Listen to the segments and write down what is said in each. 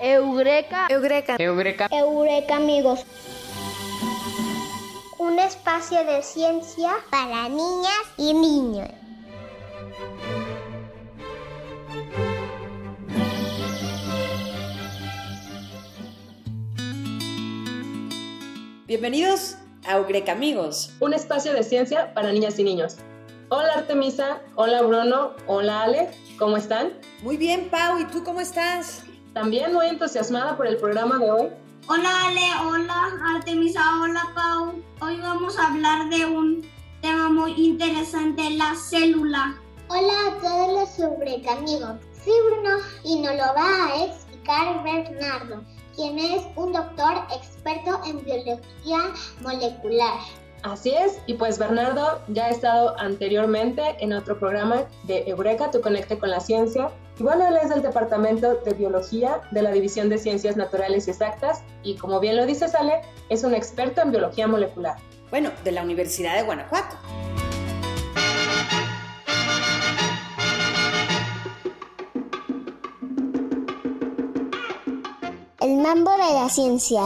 Eureka. Eureka. Eureka. Eureka, amigos. Un espacio de ciencia para niñas y niños. Bienvenidos a Eureka Amigos. Un espacio de ciencia para niñas y niños. Hola Artemisa, hola Bruno, hola Ale, ¿cómo están? Muy bien, Pau, ¿y tú cómo estás? También muy entusiasmada por el programa de hoy. Hola Ale, hola Artemisa, hola Pau. Hoy vamos a hablar de un tema muy interesante, la célula. Hola a todos los Eureka amigos. Soy Bruno y nos lo va a explicar Bernardo, quien es un doctor experto en biología molecular. Así es, y pues Bernardo ya ha estado anteriormente en otro programa de Eureka, Tu Conecte con la Ciencia. Y bueno, él es del Departamento de Biología de la División de Ciencias Naturales y Exactas y como bien lo dice Sale, es un experto en biología molecular. Bueno, de la Universidad de Guanajuato. El mambo de la ciencia.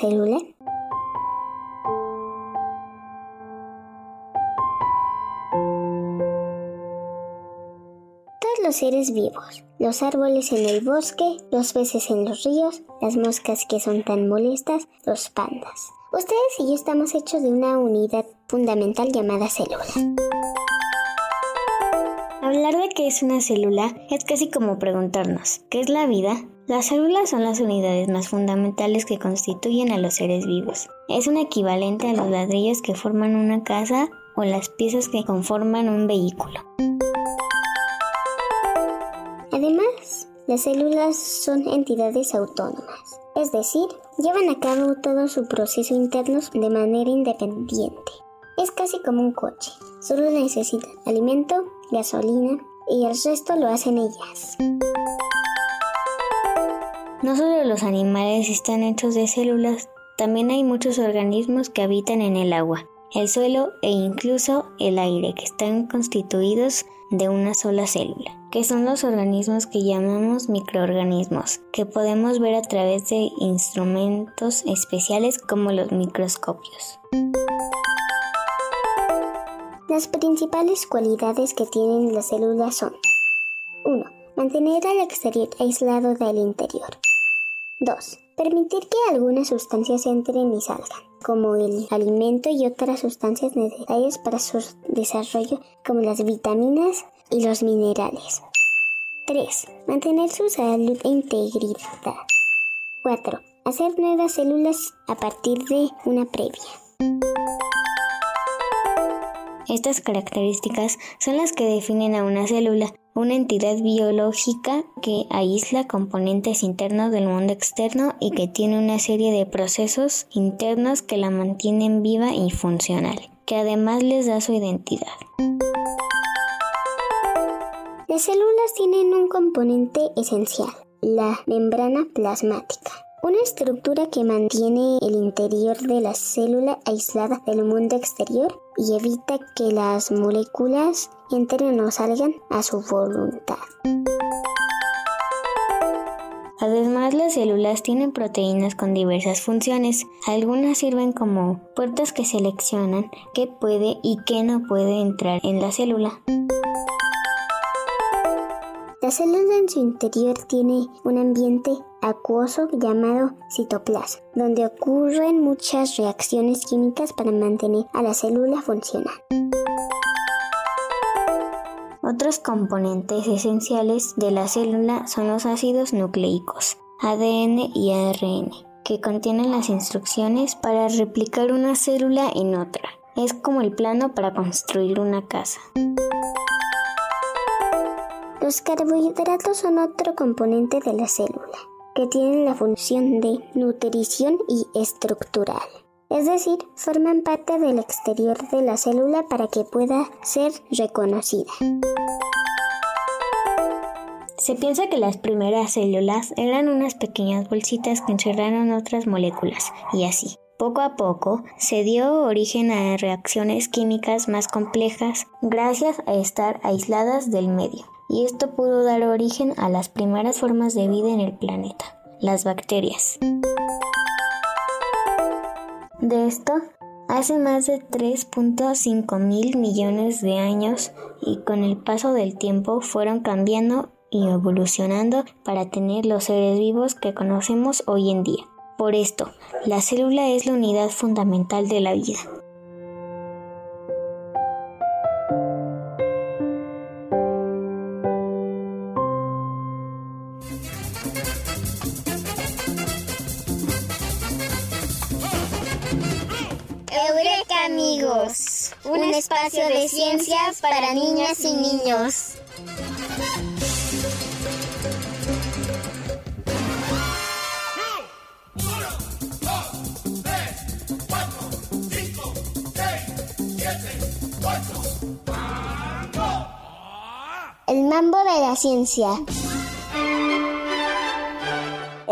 ¿Qué es una célula? Todos los seres vivos, los árboles en el bosque, los peces en los ríos, las moscas que son tan molestas, los pandas. Ustedes y yo estamos hechos de una unidad fundamental llamada célula. Hablar de qué es una célula es casi como preguntarnos, ¿qué es la vida? Las células son las unidades más fundamentales que constituyen a los seres vivos. Es un equivalente a los ladrillos que forman una casa o las piezas que conforman un vehículo. Además, las células son entidades autónomas, es decir, llevan a cabo todo su proceso interno de manera independiente. Es casi como un coche, solo necesita alimento, gasolina y el resto lo hacen ellas. No solo los animales están hechos de células, también hay muchos organismos que habitan en el agua, el suelo e incluso el aire que están constituidos de una sola célula, que son los organismos que llamamos microorganismos, que podemos ver a través de instrumentos especiales como los microscopios. Las principales cualidades que tienen las células son 1. Mantener al exterior aislado del interior. 2. Permitir que algunas sustancias entren y salgan, como el alimento y otras sustancias necesarias para su desarrollo, como las vitaminas y los minerales. 3. Mantener su salud e integridad. 4. Hacer nuevas células a partir de una previa. Estas características son las que definen a una célula, una entidad biológica que aísla componentes internos del mundo externo y que tiene una serie de procesos internos que la mantienen viva y funcional, que además les da su identidad. Las células tienen un componente esencial, la membrana plasmática. Una estructura que mantiene el interior de la célula aislada del mundo exterior y evita que las moléculas entren o salgan a su voluntad. Además, las células tienen proteínas con diversas funciones. Algunas sirven como puertas que seleccionan qué puede y qué no puede entrar en la célula. La célula en su interior tiene un ambiente acuoso llamado citoplasma, donde ocurren muchas reacciones químicas para mantener a la célula funcionando. Otros componentes esenciales de la célula son los ácidos nucleicos, ADN y ARN, que contienen las instrucciones para replicar una célula en otra. Es como el plano para construir una casa. Los carbohidratos son otro componente de la célula, que tienen la función de nutrición y estructural. Es decir, forman parte del exterior de la célula para que pueda ser reconocida. Se piensa que las primeras células eran unas pequeñas bolsitas que encerraron otras moléculas, y así. Poco a poco se dio origen a reacciones químicas más complejas gracias a estar aisladas del medio, y esto pudo dar origen a las primeras formas de vida en el planeta, las bacterias. De esto, hace más de 3.5 mil millones de años y con el paso del tiempo fueron cambiando y evolucionando para tener los seres vivos que conocemos hoy en día. Por esto, la célula es la unidad fundamental de la vida. Eureka amigos, un espacio de ciencias para niñas y niños. El mambo de la ciencia.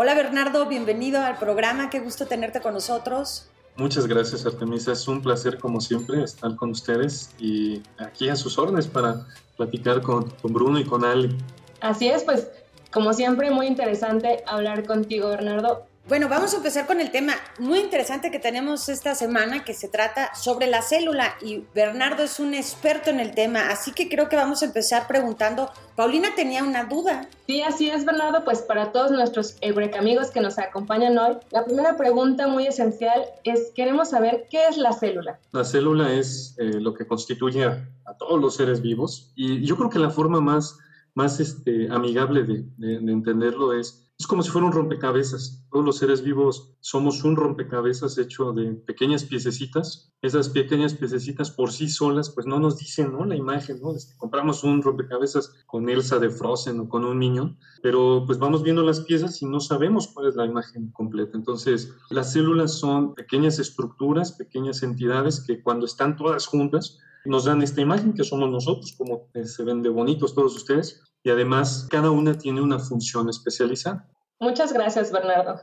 Hola Bernardo, bienvenido al programa, qué gusto tenerte con nosotros. Muchas gracias Artemisa, es un placer como siempre estar con ustedes y aquí a sus órdenes para platicar con, con Bruno y con Ali. Así es, pues como siempre muy interesante hablar contigo Bernardo bueno, vamos a empezar con el tema muy interesante que tenemos esta semana que se trata sobre la célula y Bernardo es un experto en el tema, así que creo que vamos a empezar preguntando, Paulina tenía una duda. Sí, así es Bernardo, pues para todos nuestros Eureka amigos que nos acompañan hoy, la primera pregunta muy esencial es, queremos saber qué es la célula. La célula es eh, lo que constituye a, todos los seres vivos y yo creo que la forma más, más este, amigable de, de entenderlo es es como si fuera un rompecabezas. Todos los seres vivos somos un rompecabezas hecho de pequeñas piececitas. Esas pequeñas piececitas por sí solas, pues no nos dicen, ¿no? La imagen, ¿no? Este, compramos un rompecabezas con Elsa de Frozen o con un niño, pero pues vamos viendo las piezas y no sabemos cuál es la imagen completa. Entonces, las células son pequeñas estructuras, pequeñas entidades que cuando están todas juntas, nos dan esta imagen que somos nosotros, como se ven de bonitos todos ustedes, y además cada una tiene una función especializada. Muchas gracias, Bernardo.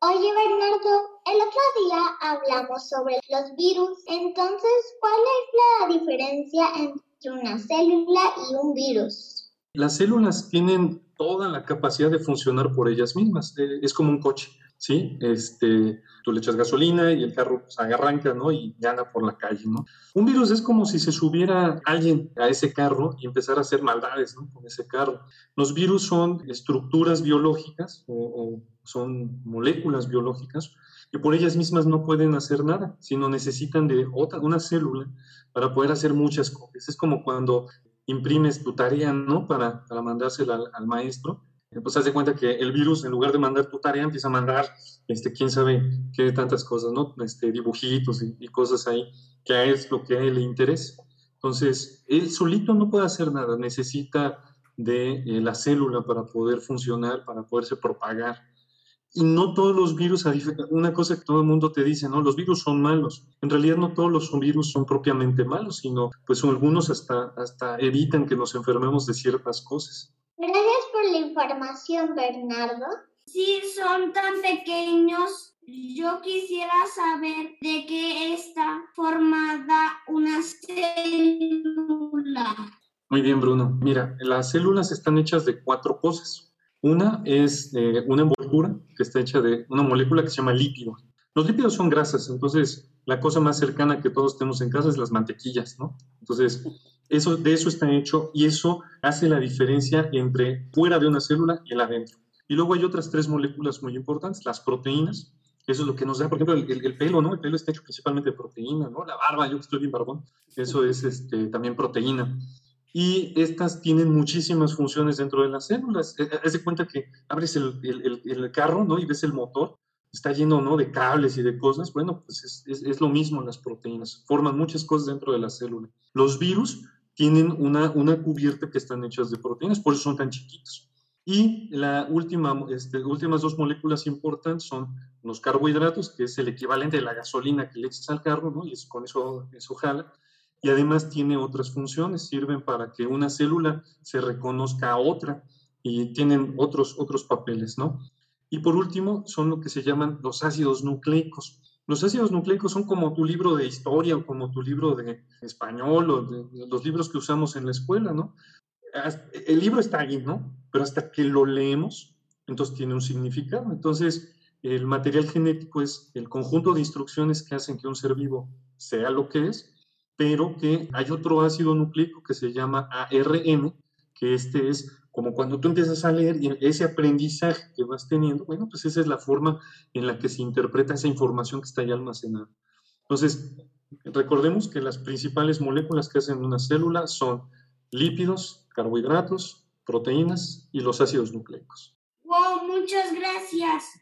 Oye, Bernardo, el otro día hablamos sobre los virus, entonces, ¿cuál es la diferencia entre una célula y un virus? Las células tienen toda la capacidad de funcionar por ellas mismas, eh, es como un coche. ¿Sí? Este, tú le echas gasolina y el carro pues, arranca, ¿no? Y anda por la calle, ¿no? Un virus es como si se subiera alguien a ese carro y empezara a hacer maldades, ¿no? Con ese carro. Los virus son estructuras biológicas o, son moléculas biológicas que por ellas mismas no pueden hacer nada, sino necesitan de otra, una célula para poder hacer muchas cosas. Es como cuando imprimes tu tarea, ¿no? Para, mandársela al maestro pues haz de cuenta que el virus, en lugar de mandar tu tarea, empieza a mandar, este, quién sabe qué tantas cosas, ¿no? Este, dibujitos y, cosas ahí, que es lo que a él le interesa. Entonces, él solito no puede hacer nada, necesita de eh, la célula para poder funcionar, para poderse propagar. Y no todos los virus, una cosa que todo el mundo te dice, ¿no? Los virus son malos. En realidad no todos los virus son propiamente malos, sino pues algunos hasta, hasta evitan que nos enfermemos de ciertas cosas. Gracias por la información, Bernardo. Si son tan pequeños, yo quisiera saber de qué está formada una célula. Muy bien, Bruno. Mira, las células están hechas de cuatro cosas. Una es eh, una envoltura que está hecha de una molécula que se llama lípido. Los lípidos son grasas, entonces la cosa más cercana que todos tenemos en casa es las mantequillas, ¿no? Entonces, eso, de eso está hecho y eso hace la diferencia entre fuera de una célula y el adentro. Y luego hay otras tres moléculas muy importantes, las proteínas, eso es lo que nos da, por ejemplo, el, pelo, ¿no? El pelo está hecho principalmente de proteína, ¿no? La barba, yo que estoy bien barbón, eso es este, también proteína. Y estas tienen muchísimas funciones dentro de las células. Eh, haz de cuenta que abres el, el, carro, ¿no? Y ves el motor, está lleno, ¿no? De cables y de cosas. Bueno, pues es, es, es lo mismo en las proteínas. Forman muchas cosas dentro de la célula. Los virus tienen una, una cubierta que están hechas de proteínas, por eso son tan chiquitos. Y la última, este, últimas dos moléculas importantes son los carbohidratos, que es el equivalente de la gasolina que le echas al carro, ¿no? Y es, con eso, eso jala. Y además tiene otras funciones, sirven para que una célula se reconozca a otra. y tienen otros, otros papeles, ¿no? Y por último, son lo que se llaman los ácidos nucleicos. Los ácidos nucleicos son como tu libro de historia o como tu libro de español o los libros que usamos en la escuela, ¿no? El libro está ahí, ¿no? Pero hasta que lo leemos, entonces tiene un significado. Entonces, el material genético es el conjunto de instrucciones que hacen que un ser vivo sea lo que es, pero que hay otro ácido nucleico que se llama ARN, que este es como cuando tú empiezas a leer y ese aprendizaje que vas teniendo, bueno, pues esa es la forma en la que se interpreta esa información que está ahí almacenada. Entonces, recordemos que las principales moléculas que hacen una célula son lípidos, carbohidratos, proteínas y los ácidos nucleicos. Wow, muchas gracias.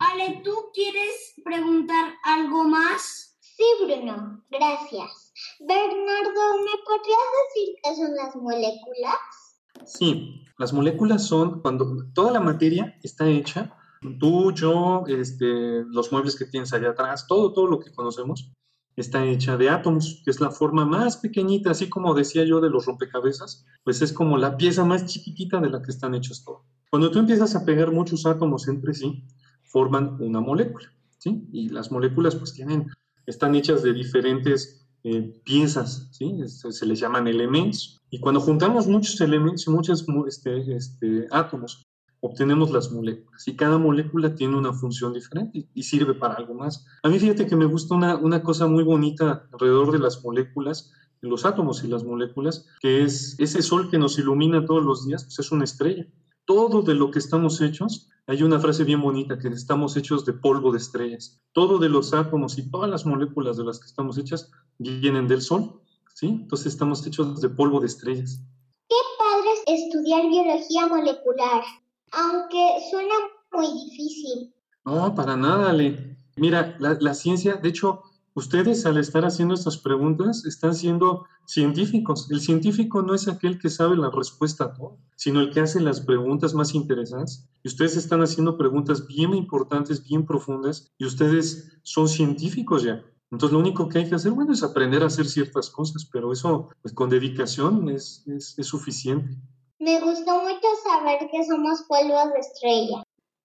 Ale, ¿tú quieres preguntar algo más? Sí, Bruno, gracias. Bernardo, ¿me podrías decir qué son las moléculas? Sí, las moléculas son cuando toda la materia está hecha, tú, yo, este, los muebles que tienes allá atrás, todo, todo lo que conocemos, está hecha de átomos, que es la forma más pequeñita, así como decía yo de los rompecabezas, pues es como la pieza más chiquitita de la que están hechos todos. Cuando tú empiezas a pegar muchos átomos entre sí, forman una molécula, ¿sí? Y las moléculas pues tienen, están hechas de diferentes eh, piezas, ¿sí? se les llaman elementos. Y cuando juntamos muchos elementos y muchos este, este, átomos, obtenemos las moléculas. Y cada molécula tiene una función diferente y sirve para algo más. A mí fíjate que me gusta una, una cosa muy bonita alrededor de las moléculas, los átomos y las moléculas, que es ese sol que nos ilumina todos los días, pues es una estrella. Todo de lo que estamos hechos hay una frase bien bonita que estamos hechos de polvo de estrellas. Todo de los átomos y todas las moléculas de las que estamos hechas vienen del Sol, ¿sí? Entonces estamos hechos de polvo de estrellas. Qué padre es estudiar biología molecular, aunque suena muy difícil. No, para nada, Ale. Mira, la, la ciencia, de hecho, Ustedes al estar haciendo estas preguntas están siendo científicos. El científico no es aquel que sabe la respuesta a todo, sino el que hace las preguntas más interesantes. Y ustedes están haciendo preguntas bien importantes, bien profundas, y ustedes son científicos ya. Entonces lo único que hay que hacer, bueno, es aprender a hacer ciertas cosas, pero eso pues, con dedicación es, es, es suficiente. Me gustó mucho saber que somos polvos de estrella.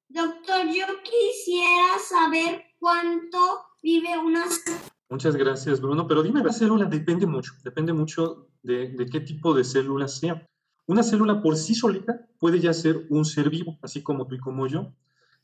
Doctor, yo quisiera saber cuánto vive Muchas gracias, Bruno. Pero dime, la célula depende mucho, depende mucho de, qué tipo de célula sea. Una célula por sí solita puede ya ser un ser vivo, así como tú y como yo.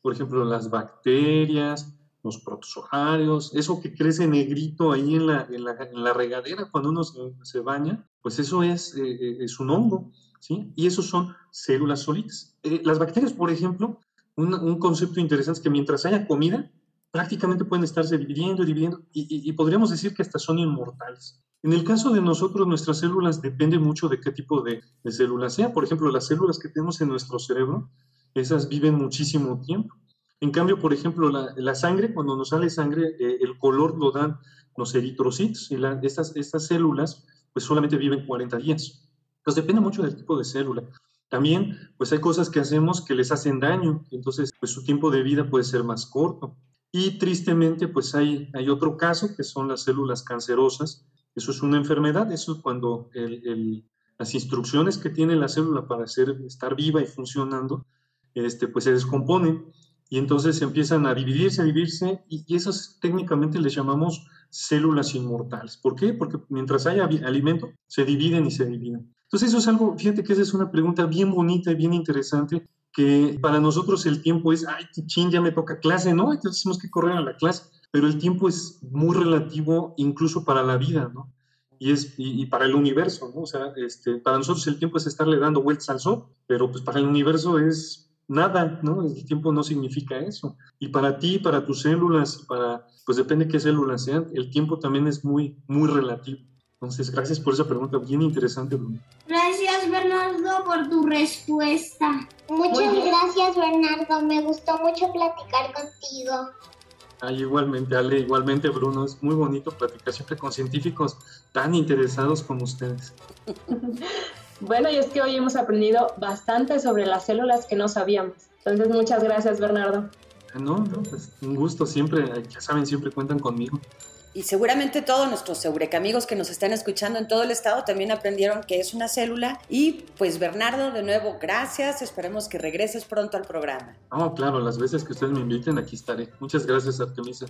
Por ejemplo, las bacterias, los protozoarios, eso que crece negrito ahí en la, en la, regadera cuando uno se, baña, pues eso es, eh, eh, es un hongo, ¿sí? Y esos son células solitas. Eh, las bacterias, por ejemplo, un, un concepto interesante es que mientras haya comida, prácticamente pueden estarse dividiendo y dividiendo y, podríamos decir que hasta son inmortales. En el caso de nosotros, nuestras células depende mucho de qué tipo de, de células sea. Por ejemplo, las células que tenemos en nuestro cerebro, esas viven muchísimo tiempo. En cambio, por ejemplo, la, sangre, cuando nos sale sangre, eh, el color lo dan los eritrocitos y estas, estas células pues solamente viven 40 días. Entonces depende mucho del tipo de célula. También pues hay cosas que hacemos que les hacen daño, entonces pues su tiempo de vida puede ser más corto. Y tristemente, pues hay, hay otro caso que son las células cancerosas. Eso es una enfermedad, eso es cuando las instrucciones que tiene la célula para ser, estar viva y funcionando, este, pues se descomponen y entonces empiezan a dividirse, a dividirse y, y esas técnicamente les llamamos células inmortales. ¿Por qué? Porque mientras haya alimento, se dividen y se dividen. Entonces eso es algo, fíjate que esa es una pregunta bien bonita y bien interesante que para nosotros el tiempo es, ay, ching, ya me toca clase, ¿no? Entonces tenemos que correr a la clase, pero el tiempo es muy relativo incluso para la vida, ¿no? Y, es, y, para el universo, ¿no? O sea, este, para nosotros el tiempo es estarle dando vueltas al sol, pero pues para el universo es nada, ¿no? El tiempo no significa eso. Y para ti, para tus células, para, pues depende qué células sean, el tiempo también es muy, muy relativo. Entonces, gracias por esa pregunta bien interesante, Bruno. Gracias, por tu respuesta. Muchas gracias, Bernardo. Me gustó mucho platicar contigo. Ay, igualmente, Ale, igualmente, Bruno. Es muy bonito platicar siempre con científicos tan interesados como ustedes. bueno, y es que hoy hemos aprendido bastante sobre las células que no sabíamos. Entonces, muchas gracias, Bernardo. No, no, pues un gusto siempre. Ya saben, siempre cuentan conmigo. Y seguramente todos nuestros Eureka amigos que nos están escuchando en todo el estado también aprendieron que es una célula. Y pues Bernardo, de nuevo, gracias. Esperemos que regreses pronto al programa. Oh, claro, las veces que ustedes me inviten, aquí estaré. Muchas gracias, Artemisa.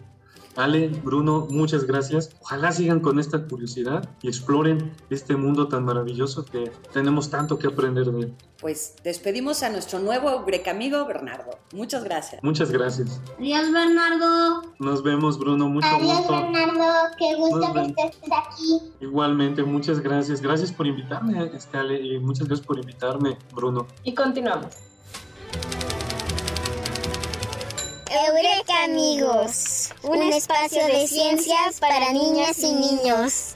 Ale, Bruno, muchas gracias. Ojalá sigan con esta curiosidad y exploren este mundo tan maravilloso que tenemos tanto que aprender de él. Pues despedimos a nuestro nuevo amigo Bernardo. Muchas gracias. Muchas gracias. Adiós, Bernardo. Nos vemos, Bruno. Mucho Adiós, gusto. Bernardo. Qué gusto que estés aquí. Igualmente, muchas gracias. Gracias por invitarme, este, Ale, y muchas gracias por invitarme, Bruno. Y continuamos. Eureka, amigos. Un espacio de ciencias para niñas y niños.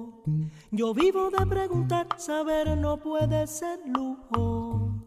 Yo vivo de preguntar, saber no puede ser lujo.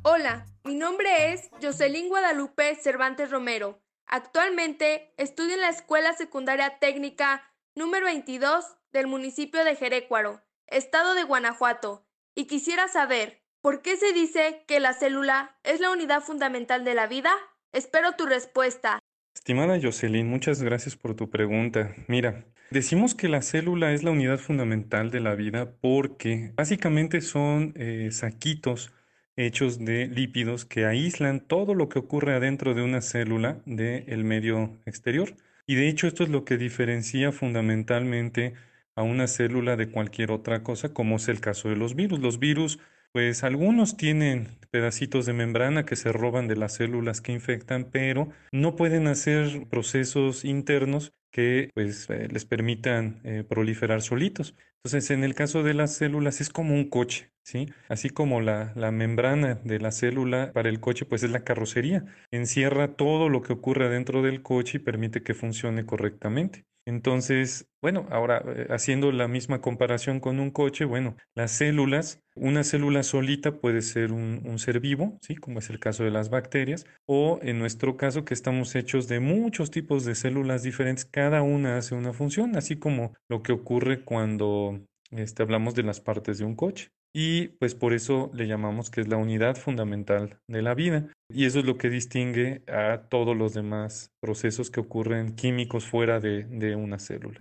Hola, mi nombre es Jocelyn Guadalupe Cervantes Romero. Actualmente estudio en la Escuela Secundaria Técnica número 22 del municipio de Jerécuaro, estado de Guanajuato, y quisiera saber, ¿por qué se dice que la célula es la unidad fundamental de la vida? Espero tu respuesta. Estimada Jocelyn, muchas gracias por tu pregunta. Mira, decimos que la célula es la unidad fundamental de la vida porque básicamente son eh, saquitos hechos de lípidos que aíslan todo lo que ocurre adentro de una célula del medio exterior. Y de hecho esto es lo que diferencia fundamentalmente a una célula de cualquier otra cosa, como es el caso de los virus. Los virus, pues algunos tienen pedacitos de membrana que se roban de las células que infectan, pero no pueden hacer procesos internos que pues eh, les permitan eh, proliferar solitos. Entonces, en el caso de las células es como un coche, ¿sí? Así como la, la membrana de la célula para el coche, pues es la carrocería. Encierra todo lo que ocurre dentro del coche y permite que funcione correctamente. Entonces, bueno, ahora eh, haciendo la misma comparación con un coche, bueno, las células, una célula solita puede ser un, un ser vivo, ¿sí? Como es el caso de las bacterias, o en nuestro caso que estamos hechos de muchos tipos de células diferentes, cada una hace una función, así como lo que ocurre cuando este, hablamos de las partes de un coche. Y pues por eso le llamamos que es la unidad fundamental de la vida. Y eso es lo que distingue a todos los demás procesos que ocurren químicos fuera de, de una célula.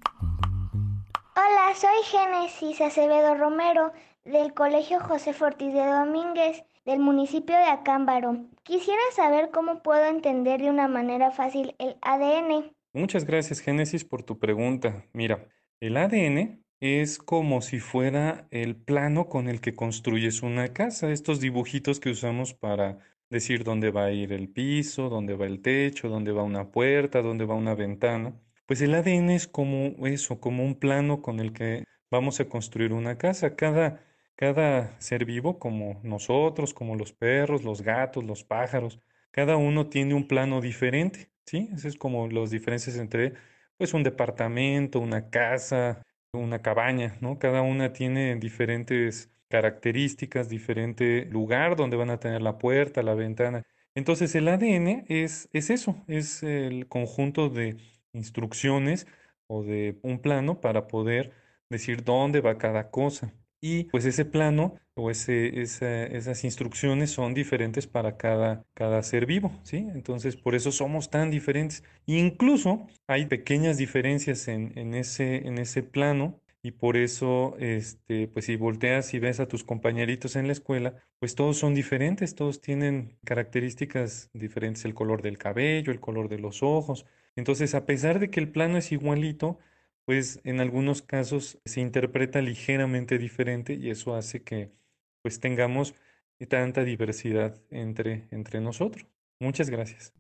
Hola, soy Génesis Acevedo Romero del Colegio José Ortiz de Domínguez del municipio de Acámbaro. Quisiera saber cómo puedo entender de una manera fácil el ADN. Muchas gracias, Génesis, por tu pregunta. Mira, el ADN es como si fuera el plano con el que construyes una casa, estos dibujitos que usamos para decir dónde va a ir el piso, dónde va el techo, dónde va una puerta, dónde va una ventana. Pues el ADN es como eso, como un plano con el que vamos a construir una casa. Cada, cada ser vivo, como nosotros, como los perros, los gatos, los pájaros, cada uno tiene un plano diferente, ¿sí? Es como las diferencias entre, pues, un departamento, una casa, una cabaña, ¿no? Cada una tiene diferentes características, diferente lugar donde van a tener la puerta, la ventana. Entonces el ADN es, es eso, es el conjunto de instrucciones o de un plano para poder decir dónde va cada cosa. Y pues ese plano o ese, esa- esas instrucciones son diferentes para cada, cada ser vivo, ¿sí? Entonces por eso somos tan diferentes. Incluso hay pequeñas diferencias en, en ese, en ese plano y por eso, este, pues si volteas y ves a tus compañeritos en la escuela, pues todos son diferentes, todos tienen características diferentes, el color del cabello, el color de los ojos. Entonces, a pesar de que el plano es igualito, pues en algunos casos se interpreta ligeramente diferente y eso hace que pues tengamos tanta diversidad entre, entre nosotros. Muchas gracias.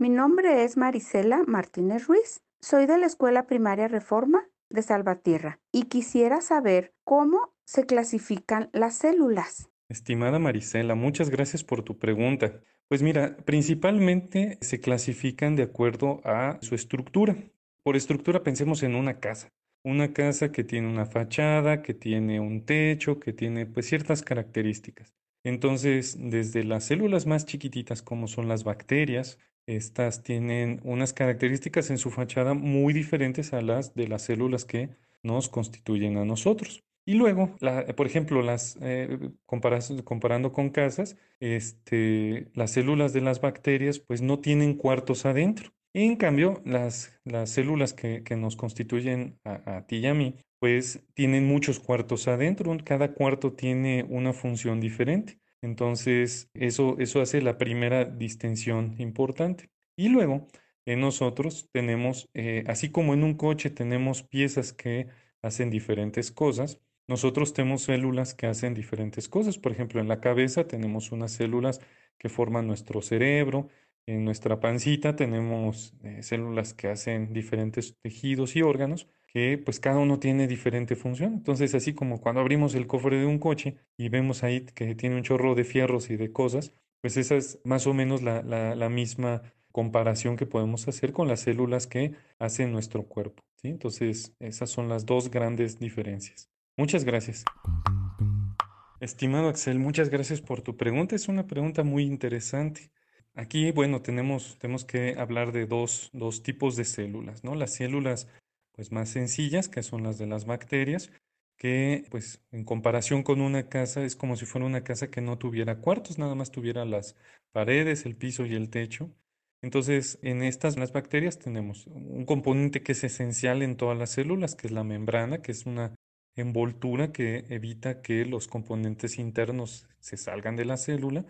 Mi nombre es Marisela Martínez Ruiz. Soy de la Escuela Primaria Reforma de Salvatierra y quisiera saber cómo se clasifican las células. Estimada Marisela, muchas gracias por tu pregunta. Pues mira, principalmente se clasifican de acuerdo a su estructura. Por estructura pensemos en una casa. Una casa que tiene una fachada, que tiene un techo, que tiene pues ciertas características. Entonces, desde las células más chiquititas como son las bacterias, estas tienen unas características en su fachada muy diferentes a las de las células que nos constituyen a nosotros. Y luego, por ejemplo, las, eh, comparando con casas, este, las células de las bacterias pues no tienen cuartos adentro. En cambio, las, las células que, que nos constituyen a, a ti y a mí, pues tienen muchos cuartos adentro. Cada cuarto tiene una función diferente. Entonces, eso, eso hace la primera distinción importante. Y luego, en nosotros tenemos, eh, así como en un coche tenemos piezas que hacen diferentes cosas, nosotros tenemos células que hacen diferentes cosas. Por ejemplo, en la cabeza tenemos unas células que forman nuestro cerebro. En nuestra pancita tenemos eh, células que hacen diferentes tejidos y órganos que pues cada uno tiene diferente función. Entonces, así como cuando abrimos el cofre de un coche y vemos ahí que tiene un chorro de fierros y de cosas, pues esa es más o menos la, misma comparación que podemos hacer con las células que hacen nuestro cuerpo. Entonces, esas son las dos grandes diferencias. Muchas gracias. Estimado Axel, muchas gracias por tu pregunta. Es una pregunta muy interesante. Aquí, bueno, tenemos, tenemos que hablar de dos, dos tipos de células, ¿no? Las células pues más sencillas, que son las de las bacterias, que pues en comparación con una casa es como si fuera una casa que no tuviera cuartos, nada más tuviera las paredes, el piso y el techo. Entonces, en estas las bacterias tenemos un componente que es esencial en todas las células, que es la membrana, que es una envoltura que evita que los componentes internos se salgan de la célula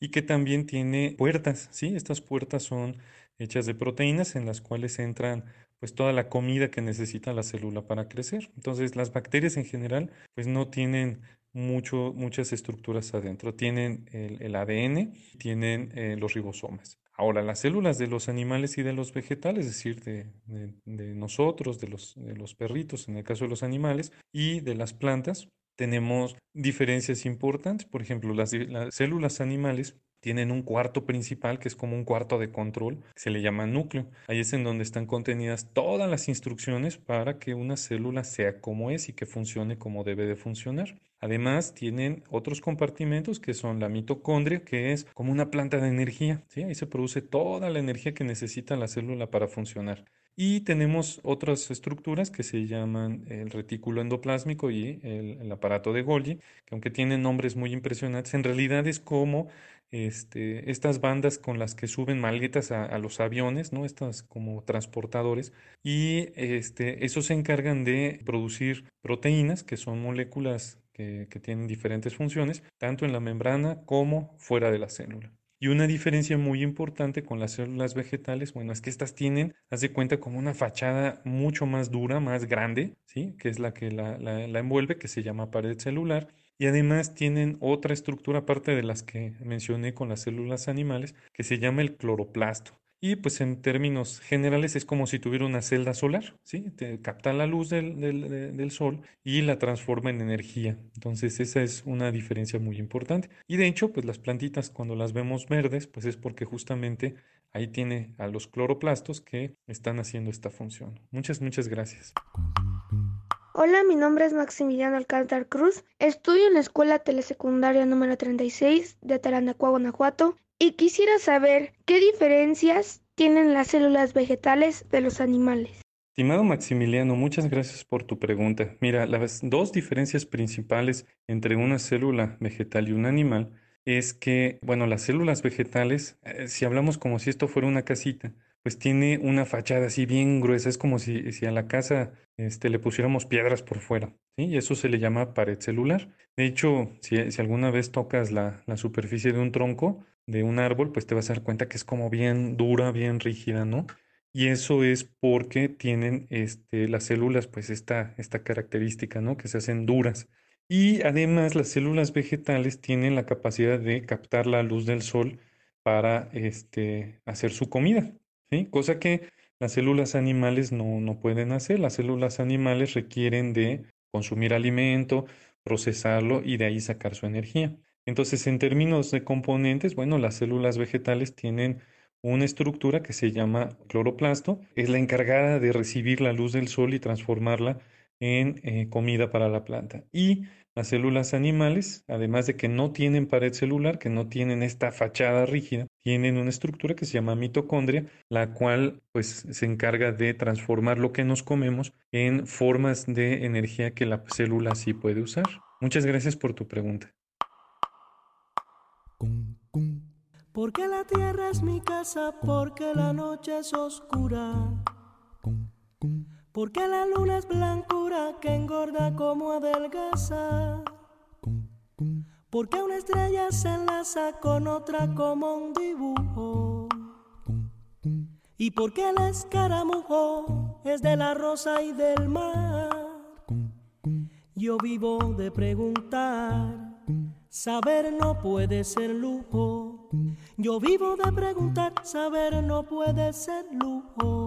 y que también tiene puertas, ¿sí? Estas puertas son hechas de proteínas en las cuales entran pues toda la comida que necesita la célula para crecer. Entonces, las bacterias en general pues no tienen mucho, muchas estructuras adentro. Tienen el, ADN, tienen eh, los ribosomas. Ahora, las células de los animales y de los vegetales, es decir, de, nosotros, de los, de los perritos, en el caso de los animales, y de las plantas, tenemos diferencias importantes. Por ejemplo, las, las células animales tienen un cuarto principal que es como un cuarto de control, se le llama núcleo. Ahí es en donde están contenidas todas las instrucciones para que una célula sea como es y que funcione como debe de funcionar. Además, tienen otros compartimentos que son la mitocondria, que es como una planta de energía. ¿sí? Ahí se produce toda la energía que necesita la célula para funcionar. Y tenemos otras estructuras que se llaman el retículo endoplásmico y el, aparato de Golgi, que aunque tienen nombres muy impresionantes, en realidad es como este, estas bandas con las que suben maletas a, los aviones, ¿no? Estas como transportadores, y este, esos se encargan de producir proteínas, que son moléculas que, tienen diferentes funciones, tanto en la membrana como fuera de la célula. Y una diferencia muy importante con las células vegetales, bueno, es que estas tienen, haz de cuenta, como una fachada mucho más dura, más grande, ¿sí? Que es la que la, la envuelve, que se llama pared celular y además tienen otra estructura aparte de las que mencioné con las células animales que se llama el cloroplasto. Y pues en términos generales es como si tuviera una celda solar, ¿sí? Te capta la luz del, del, sol y la transforma en energía. Entonces esa es una diferencia muy importante. Y de hecho, pues las plantitas cuando las vemos verdes, pues es porque justamente ahí tiene a los cloroplastos que están haciendo esta función. Muchas, muchas gracias. Hola, mi nombre es Maximiliano Alcázar Cruz. Estudio en la escuela telesecundaria número 36 de Taranacua, Guanajuato, y quisiera saber qué diferencias tienen las células vegetales de los animales. Estimado Maximiliano, muchas gracias por tu pregunta. Mira, las dos diferencias principales entre una célula vegetal y un animal es que, bueno, las células vegetales, eh, si hablamos como si esto fuera una casita, pues tiene una fachada así bien gruesa, es como si, si a la casa este, le pusiéramos piedras por fuera, ¿sí? Y eso se le llama pared celular. De hecho, si, si alguna vez tocas la, la, superficie de un tronco, de un árbol, pues te vas a dar cuenta que es como bien dura, bien rígida, ¿no? Y eso es porque tienen este, las células, pues esta, esta característica, ¿no? Que se hacen duras. Y además las células vegetales tienen la capacidad de captar la luz del sol para este, hacer su comida, Cosa que las células animales no, no pueden hacer. Las células animales requieren de consumir alimento, procesarlo y de ahí sacar su energía. Entonces, en términos de componentes, bueno, las células vegetales tienen una estructura que se llama cloroplasto, es la encargada de recibir la luz del sol y transformarla en eh, comida para la planta. Y las células animales, además de que no tienen pared celular, que no tienen esta fachada rígida, tienen una estructura que se llama mitocondria, la cual pues se encarga de transformar lo que nos comemos en formas de energía que la célula sí puede usar. Muchas gracias por tu pregunta. Porque la tierra es mi casa, porque la noche es oscura. Porque la luna es blancura que engorda como adelgaza. Porque una estrella se enlaza con otra como un dibujo. Y porque el escaramujo es de la rosa y del mar. Yo vivo de preguntar. Saber no puede ser lujo. Yo vivo de preguntar. Saber no puede ser lujo.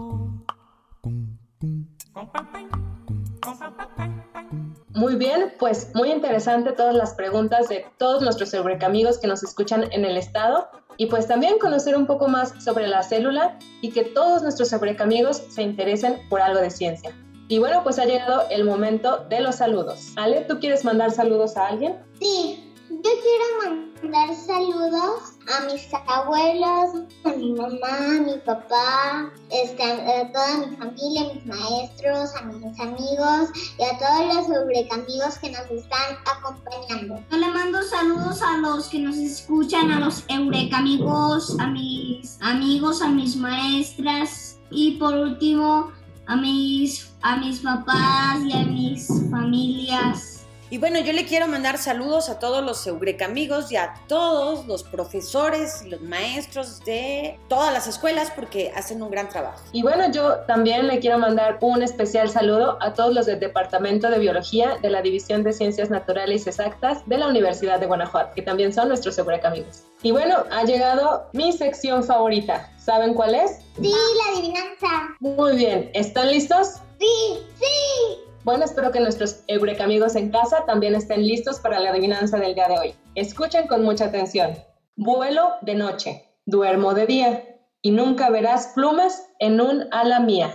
Muy bien, pues muy interesante todas las preguntas de todos nuestros amigos que nos escuchan en el estado y pues también conocer un poco más sobre la célula y que todos nuestros amigos se interesen por algo de ciencia. Y bueno, pues ha llegado el momento de los saludos. Ale, ¿tú quieres mandar saludos a alguien? Sí, yo quiero mandar saludos a mis abuelos, a mi mamá, a mi papá, este, a toda mi familia, mis maestros, a mis amigos y a todos los sobrecamigos que nos están acompañando. Yo le mando saludos a los que nos escuchan, a los eurecamigos, a mis amigos, a mis maestras y por último a mis, a mis papás y a mis familias. Y bueno, yo le quiero mandar saludos a todos los Eureka amigos y a todos los profesores y los maestros de todas las escuelas porque hacen un gran trabajo. Y bueno, yo también le quiero mandar un especial saludo a todos los del Departamento de Biología de la División de Ciencias Naturales Exactas de la Universidad de Guanajuato, que también son nuestros Eureka amigos. Y bueno, ha llegado mi sección favorita. ¿Saben cuál es? Sí, la adivinanza. Muy bien, ¿están listos? Sí, sí. Bueno, espero que nuestros Eureka amigos en casa también estén listos para la adivinanza del día de hoy. Escuchen con mucha atención. Vuelo de noche, duermo de día y nunca verás plumas en un ala mía.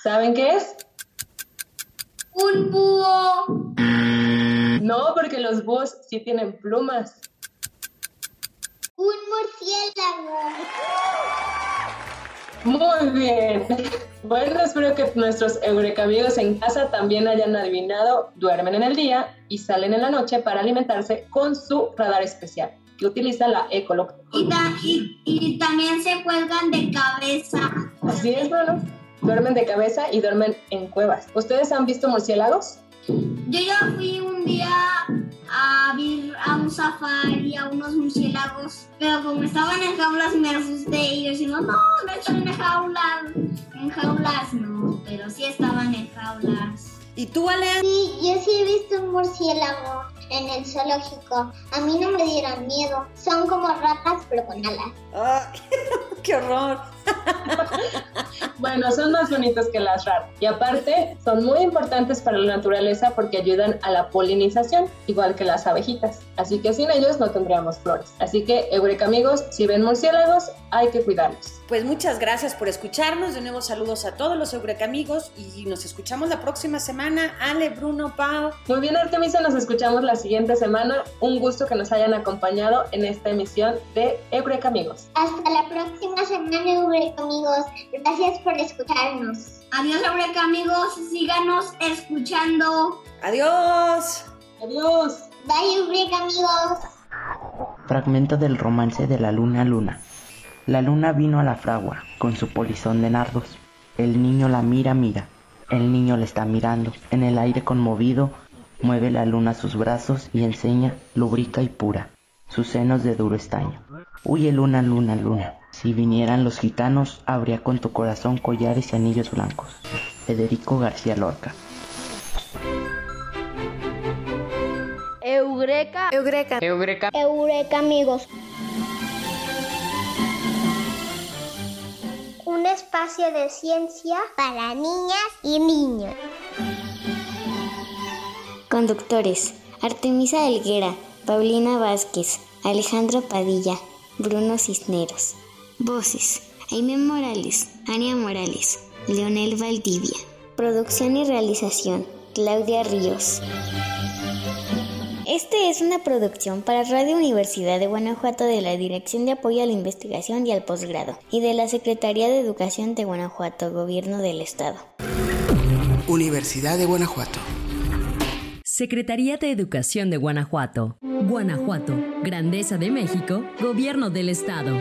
¿Saben qué es? Un búho. No, porque los búhos sí tienen plumas. Un murciélago. Muy bien. Bueno, espero que nuestros Eureka amigos en casa también hayan adivinado, duermen en el día y salen en la noche para alimentarse con su radar especial, que utiliza la Ecolog. Y, y, también se cuelgan de cabeza. Así es, bueno. Duermen de cabeza y duermen en cuevas. ¿Ustedes han visto murciélagos? Yo ya fui un día a ver a un safari, a unos murciélagos, pero como estaban en jaulas me asusté y yo decía, no, no están en jaulas, en jaulas no, pero sí estaban en jaulas. ¿Y tú, Ale? Sí, yo sí he visto un murciélago en el zoológico. A mí no me dieron miedo. Son como ratas, pero con alas. ¡Ay, ¡Qué horror! bueno, son más bonitos que las raras. Y aparte, son muy importantes para la naturaleza porque ayudan a la polinización, igual que las abejitas. Así que sin ellos no tendríamos flores. Así que, Eureka amigos, si ven murciélagos, hay que cuidarlos. Pues muchas gracias por escucharnos. De nuevo, saludos a todos los Eureka amigos y nos escuchamos la próxima semana. Ale, Bruno, Pau. Muy bien, Artemisa, nos escuchamos la siguiente semana. Un gusto que nos hayan acompañado en esta emisión de Eureka amigos. Hasta la próxima semana, Eureka amigos. Gracias por escucharnos. Adiós, Eureka amigos. Síganos escuchando. Adiós. Adiós. Bye, Eureka amigos. Fragmento del romance de la luna luna. La luna vino a la fragua con su polizón de nardos. El niño la mira, mira. El niño le está mirando. En el aire conmovido, mueve la luna sus brazos y enseña, lubrica y pura, sus senos de duro estaño. Huye luna, luna, luna. Si vinieran los gitanos, habría con tu corazón collares y anillos blancos. Federico García Lorca. Eureka. Eureka. Eureka. Eureka amigos. espacio de ciencia para niñas y niños. Conductores: Artemisa Helguera, Paulina Vázquez, Alejandro Padilla, Bruno Cisneros. Voces: Aime Morales, Ania Morales, Leonel Valdivia. Producción y realización: Claudia Ríos. Este es una producción para Radio Universidad de Guanajuato de la Dirección de Apoyo a la Investigación y al Posgrado y de la Secretaría de Educación de Guanajuato, Gobierno del Estado. Universidad de Guanajuato. Secretaría de Educación de Guanajuato. Guanajuato, Grandeza de México, Gobierno del Estado.